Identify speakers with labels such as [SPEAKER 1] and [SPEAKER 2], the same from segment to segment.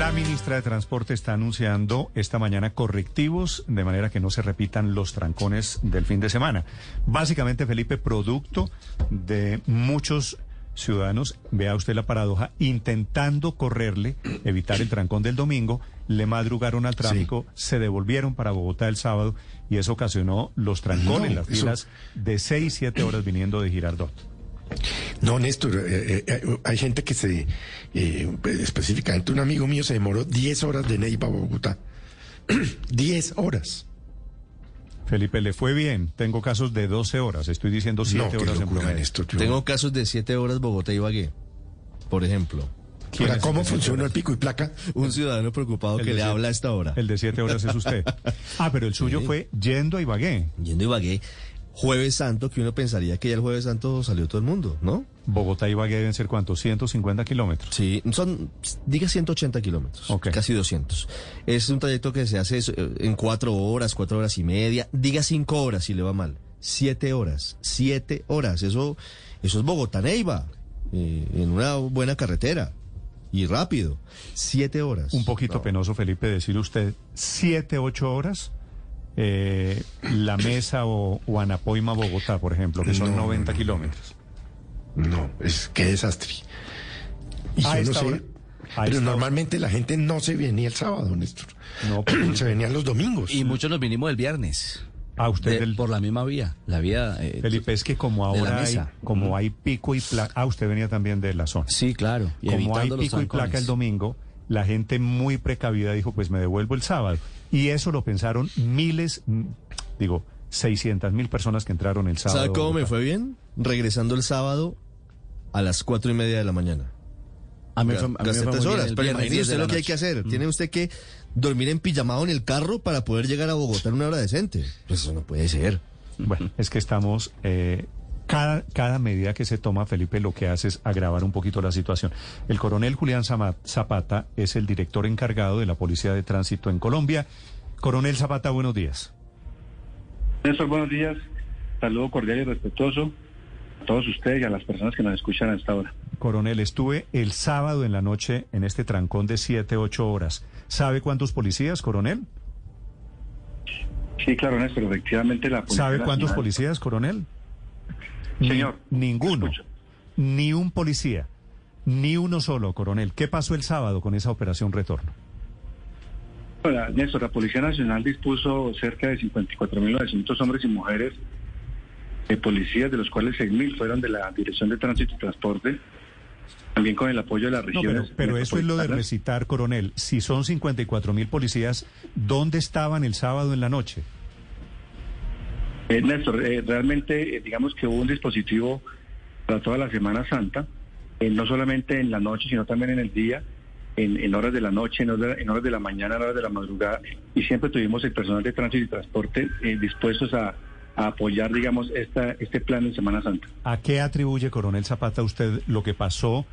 [SPEAKER 1] La ministra de Transporte está anunciando esta mañana correctivos de manera que no se repitan los trancones del fin de semana. Básicamente, Felipe, producto de muchos ciudadanos, vea usted la paradoja, intentando correrle, evitar el trancón del domingo, le madrugaron al tráfico, se devolvieron para Bogotá el sábado y eso ocasionó los trancones, las filas de seis, siete horas viniendo de Girardot.
[SPEAKER 2] No, Néstor, eh, eh, hay gente que se, eh, específicamente un amigo mío se demoró 10 horas de Neiva a Bogotá. 10 horas.
[SPEAKER 1] Felipe, le fue bien. Tengo casos de 12 horas. Estoy diciendo 7
[SPEAKER 2] no,
[SPEAKER 1] horas en promedio.
[SPEAKER 2] Néstor, yo-
[SPEAKER 3] Tengo casos de 7 horas Bogotá y Ibagué, por ejemplo.
[SPEAKER 2] Ahora, ¿Cómo funciona el pico y placa?
[SPEAKER 3] Un ciudadano preocupado
[SPEAKER 1] El
[SPEAKER 3] que le
[SPEAKER 1] siete-
[SPEAKER 3] habla a esta hora.
[SPEAKER 1] El de 7 horas es usted. Ah, pero el suyo
[SPEAKER 3] Sí.
[SPEAKER 1] fue yendo a Ibagué.
[SPEAKER 3] Yendo a Ibagué, Jueves Santo, que uno pensaría que ya el Jueves Santo salió todo el mundo, ¿no?
[SPEAKER 1] Bogotá y Ibagué deben ser cuántos, 150 kilómetros.
[SPEAKER 3] Sí, son, diga 180 kilómetros, casi 200. Es un trayecto que se hace eh, en cuatro horas, cuatro horas y media, diga cinco horas si le va mal. Siete horas, siete horas, eso, eso es Bogotá-Neiva, eh, en una buena carretera y rápido. Siete horas.
[SPEAKER 1] Un poquito
[SPEAKER 3] No.
[SPEAKER 1] penoso, Felipe, decir usted 7, 8 horas. Eh, la Mesa o, o Anapoima, Bogotá, por ejemplo, que son
[SPEAKER 2] No, no,
[SPEAKER 1] 90
[SPEAKER 2] no,
[SPEAKER 1] kilómetros.
[SPEAKER 2] No, es qué desastre. Y
[SPEAKER 1] A
[SPEAKER 2] yo no sé,
[SPEAKER 1] hora- a
[SPEAKER 2] pero normalmente la gente no se venía el sábado, Néstor.
[SPEAKER 1] No, pues,
[SPEAKER 2] se venían los domingos.
[SPEAKER 4] Y muchos nos vinimos el viernes.
[SPEAKER 1] Ah, usted
[SPEAKER 4] de-
[SPEAKER 1] del-
[SPEAKER 4] por la misma vía. La vía. eh,
[SPEAKER 1] Felipe, es que como ahora hay, como hay pico y placa. Ah, usted venía también de la zona.
[SPEAKER 4] Sí, claro. Y
[SPEAKER 1] como hay
[SPEAKER 4] evitando los
[SPEAKER 1] pico y placa el domingo, la gente muy precavida dijo, pues me devuelvo el sábado. Y eso lo pensaron miles, mm, digo, 600 mil personas que entraron el sábado.
[SPEAKER 3] ¿Sabe cómo me fue bien? Regresando el sábado a las cuatro y media de la mañana.
[SPEAKER 4] A mí, fue- a mí me
[SPEAKER 3] Gasté
[SPEAKER 4] fue muy
[SPEAKER 3] tres
[SPEAKER 4] bien
[SPEAKER 3] horas. Pero imagínese
[SPEAKER 4] 10 de
[SPEAKER 3] usted
[SPEAKER 4] la
[SPEAKER 3] lo que hay que hacer. Tiene usted que dormir en pijamado en el carro para poder llegar a Bogotá en una hora decente. Pues eso no puede ser.
[SPEAKER 1] Bueno, es que estamos... eh, cada, cada medida que se toma, Felipe, lo que hace es agravar un poquito la situación. El coronel Julián Zapata es el director encargado de la Policía de Tránsito en Colombia. Coronel Zapata, buenos días.
[SPEAKER 5] Néstor, buenos días. Saludo cordial y respetuoso a todos ustedes y a las personas que nos escuchan a esta hora.
[SPEAKER 1] Coronel, estuve el sábado en la noche en este trancón de 7, 8 horas. ¿Sabe cuántos policías, coronel?
[SPEAKER 5] Sí, claro, Néstor, efectivamente la Policía
[SPEAKER 1] ¿Sabe cuántos
[SPEAKER 5] Nacional-
[SPEAKER 1] policías, coronel? Ni-
[SPEAKER 5] Señor,
[SPEAKER 1] ninguno. Ni un policía. Ni uno solo, coronel. ¿Qué pasó el sábado con esa operación retorno?
[SPEAKER 5] Néstor, la Policía Nacional dispuso cerca de 54.900 hombres y mujeres de policías, de los cuales 6.000 fueron de la Dirección de Tránsito y Transporte, también con el apoyo de las
[SPEAKER 1] No, pero,
[SPEAKER 5] regiones.
[SPEAKER 1] pero eso es lo de recitar, coronel. Si son 54 mil policías, ¿dónde estaban el sábado en la noche?
[SPEAKER 5] Eh, Néstor, eh, realmente eh, digamos que hubo un dispositivo para toda la Semana Santa, eh, no solamente en la noche, sino también en el día, en, en horas de la noche, en horas de, en horas de la mañana, en horas de la madrugada, y siempre tuvimos el personal de tránsito y transporte dispuestos a, a apoyar, digamos, esta, este plan de Semana Santa.
[SPEAKER 1] ¿A qué atribuye, coronel Zapata, usted lo que pasó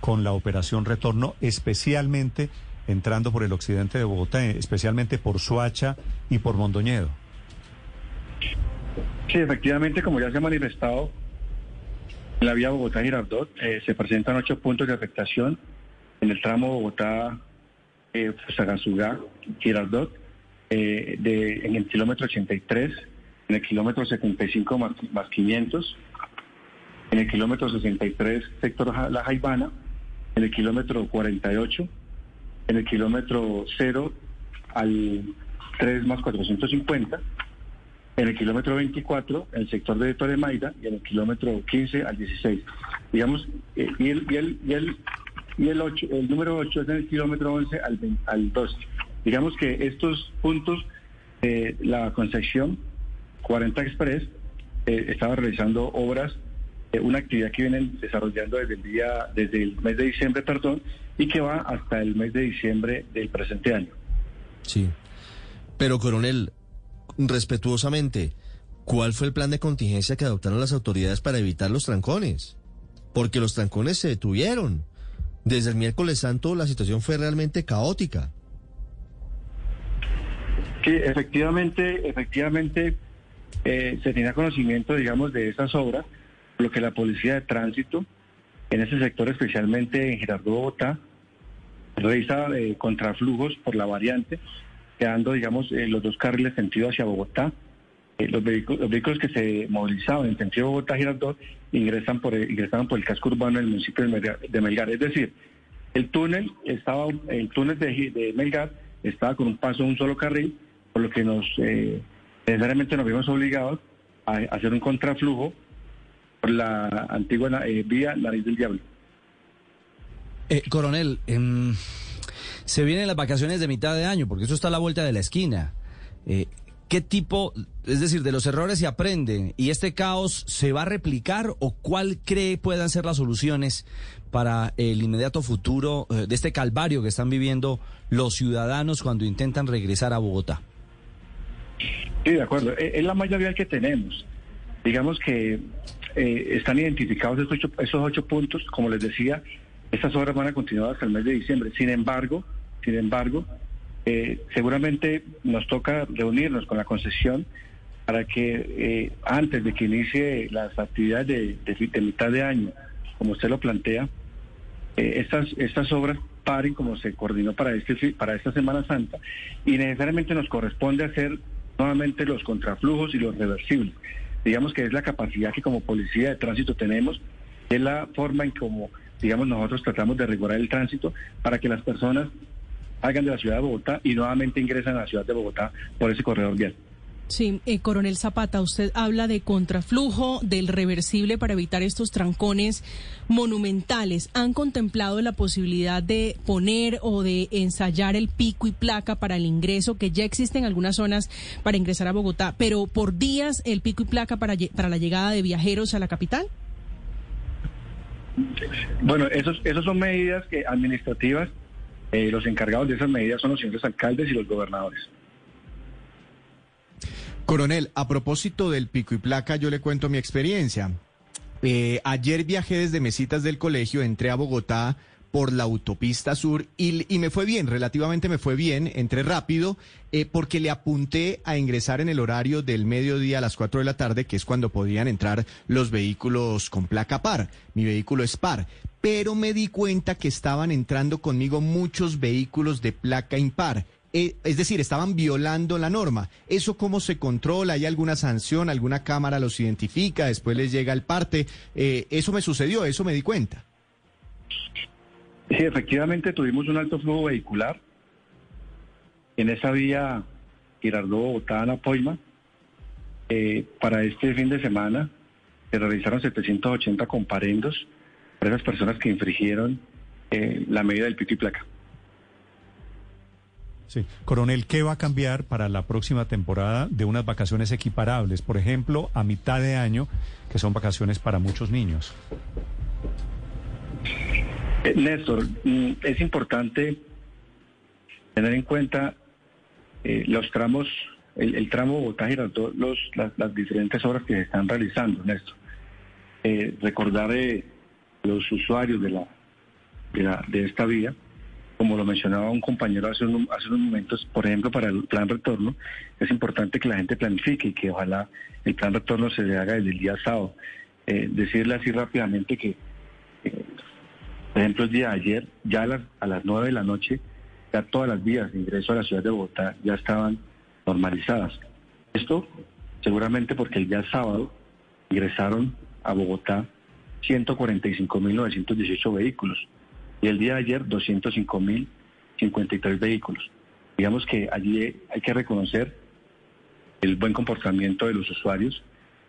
[SPEAKER 1] con la operación retorno, especialmente entrando por el occidente de Bogotá, especialmente por Suacha y por Mondoñedo?
[SPEAKER 5] Sí, efectivamente, como ya se ha manifestado, en la vía Bogotá-Girardot eh, se presentan ocho puntos de afectación en el tramo Bogotá, eh, en el kilómetro 83, en el kilómetro 75 más, más 500, en el kilómetro 63, sector La Jaibana, en el kilómetro 48, en el kilómetro 0 al 3 más 450, en el kilómetro 24, en el sector de Torre Maida, y en el kilómetro 15 al 16. Digamos, eh, y, el, y, el, y, el, y el, 8, el número 8 es en el kilómetro 11 al, 20 al 12. Digamos que estos puntos, eh, la Concepción 40 Express eh, estaba realizando obras, una actividad que vienen desarrollando desde el día, desde el mes de diciembre, perdón, y que va hasta el mes de diciembre del presente año.
[SPEAKER 3] Sí. Pero, coronel, respetuosamente, ¿cuál fue el plan de contingencia que adoptaron las autoridades para evitar los trancones? Porque los trancones se detuvieron. Desde el miércoles santo la situación fue realmente caótica.
[SPEAKER 5] Efectivamente, efectivamente eh, se tenía conocimiento, digamos, de esas obras, lo que la policía de tránsito, en ese sector especialmente en Girardot Bogotá, realiza eh, contraflujos por la variante, quedando, digamos, eh, los dos carriles sentido hacia Bogotá. Eh, los, vehículos, los vehículos que se movilizaban en sentido Bogotá-Girardot ingresan por, ingresaban por el casco urbano del municipio de Melgar. Es decir, el túnel estaba, el túnel de, de Melgar estaba con un paso un solo carril, por lo que nos eh, necesariamente nos vimos obligados a, hacer un contraflujo por la antigua vía Nariz del Diablo.
[SPEAKER 4] Coronel, em, se vienen las vacaciones de mitad de año, porque eso está a la vuelta de la esquina. Eh, ¿Qué tipo, es decir, de los errores se aprende y este caos se va a replicar o cuál cree puedan ser las soluciones para el inmediato futuro eh, de este calvario que están viviendo los ciudadanos cuando intentan regresar a Bogotá?
[SPEAKER 5] Sí, de acuerdo. Eh, Es la malla vial que tenemos. Digamos que eh, están identificados esos ocho, esos ocho puntos. Como les decía, estas obras van a continuar hasta el mes de diciembre. Sin embargo, sin embargo, eh, seguramente nos toca reunirnos con la concesión para que eh, antes de que inicie las actividades de, mitad de año, como usted lo plantea, eh, estas, estas obras paren como se coordinó para, este, para esta Semana Santa y necesariamente nos corresponde hacer nuevamente los contraflujos y los reversibles. Digamos que es la capacidad que como policía de tránsito tenemos, es la forma en como, digamos, nosotros tratamos de regular el tránsito para que las personas salgan de la ciudad de Bogotá y nuevamente ingresan a la ciudad de Bogotá por ese corredor vial.
[SPEAKER 6] Sí, eh, coronel Zapata, usted habla de contraflujo, del reversible para evitar estos trancones monumentales. ¿Han contemplado la posibilidad de poner o de ensayar el pico y placa para el ingreso, que ya existe en algunas zonas para ingresar a Bogotá, pero por días el pico y placa para, para la llegada de viajeros a la capital?
[SPEAKER 5] Bueno, esos, esos son medidas que administrativas. Eh, los encargados de esas medidas son los señores alcaldes y los gobernadores.
[SPEAKER 7] Coronel, a propósito del pico y placa, yo le cuento mi experiencia. Eh, ayer viajé desde Mesitas del colegio, entré a Bogotá por la autopista sur y, y me fue bien, relativamente me fue bien, entré rápido eh, porque le apunté a ingresar en el horario del mediodía a las 4 de la tarde, que es cuando podían entrar los vehículos con placa par. Mi vehículo es par, pero me di cuenta que estaban entrando conmigo muchos vehículos de placa impar. Eh, es decir, estaban violando la norma. ¿Eso cómo se controla? ¿Hay alguna sanción? ¿Alguna cámara los identifica? Después les llega el parte. Eh, eso me sucedió, eso me di cuenta.
[SPEAKER 5] Sí, efectivamente tuvimos un alto flujo vehicular en esa vía Girardot-Bogotá-Anapoima. Eh, para este fin de semana se realizaron 780 comparendos para esas personas que infringieron eh, la medida del pico y placa.
[SPEAKER 1] Sí. Coronel, ¿qué va a cambiar para la próxima temporada de unas vacaciones equiparables? Por ejemplo, a mitad de año, que son vacaciones para muchos niños.
[SPEAKER 5] Eh, Néstor, mm, es importante tener en cuenta eh, los tramos, el, el tramo Bogotá-Girardot, los, las, las diferentes obras que se están realizando, Néstor. Eh, recordar los usuarios de, la, de, la- de esta vía, como lo mencionaba un compañero hace, un- hace unos momentos, por ejemplo, para el plan retorno, es importante que la gente planifique y que ojalá el plan retorno se le haga desde el día sábado. Eh, decirle así rápidamente que eh, por ejemplo, el día de ayer, ya a las, a las 9 de la noche, ya todas las vías de ingreso a la ciudad de Bogotá ya estaban normalizadas. Esto seguramente porque el día sábado ingresaron a Bogotá 145.918 vehículos y el día de ayer 205.053 vehículos. Digamos que allí hay que reconocer el buen comportamiento de los usuarios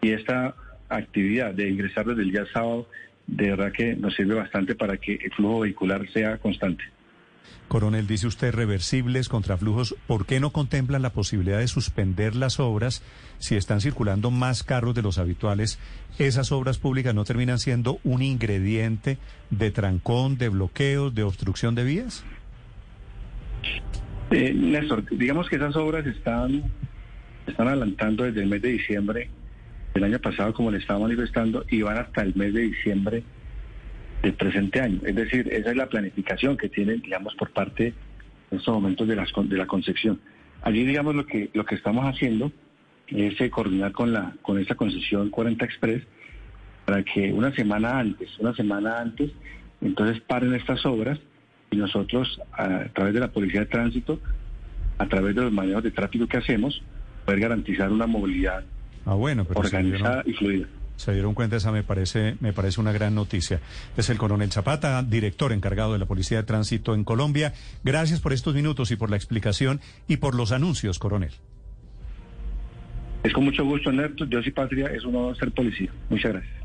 [SPEAKER 5] y esta actividad de ingresar desde el día sábado de verdad que nos sirve bastante para que el flujo vehicular sea constante.
[SPEAKER 1] Coronel, dice usted reversibles, contraflujos. ¿Por qué no contemplan la posibilidad de suspender las obras si están circulando más carros de los habituales? ¿Esas obras públicas no terminan siendo un ingrediente de trancón, de bloqueos, de obstrucción de vías?
[SPEAKER 5] Eh, Néstor, digamos que esas obras están, están adelantando desde el mes de diciembre del año pasado, como le estaba manifestando, y van hasta el mes de diciembre del presente año. Es decir, esa es la planificación que tienen, digamos, por parte en estos momentos de, las, de la concepción. Allí, digamos, lo que, lo que estamos haciendo es eh, coordinar con, la, con esta concesión 40 Express para que una semana antes, una semana antes, entonces paren estas obras y nosotros a través de la Policía de Tránsito, a través de los manejos de tráfico que hacemos, poder garantizar una movilidad
[SPEAKER 1] Ah, bueno, pero
[SPEAKER 5] organizada y fluida.
[SPEAKER 1] Se dieron cuenta, esa me parece, me parece una gran noticia. Es el coronel Zapata, director encargado de la Policía de Tránsito en Colombia. Gracias por estos minutos y por la explicación y por los anuncios, coronel.
[SPEAKER 5] Es con mucho gusto, Néstor. Dios y patria, es un honor ser policía. Muchas gracias.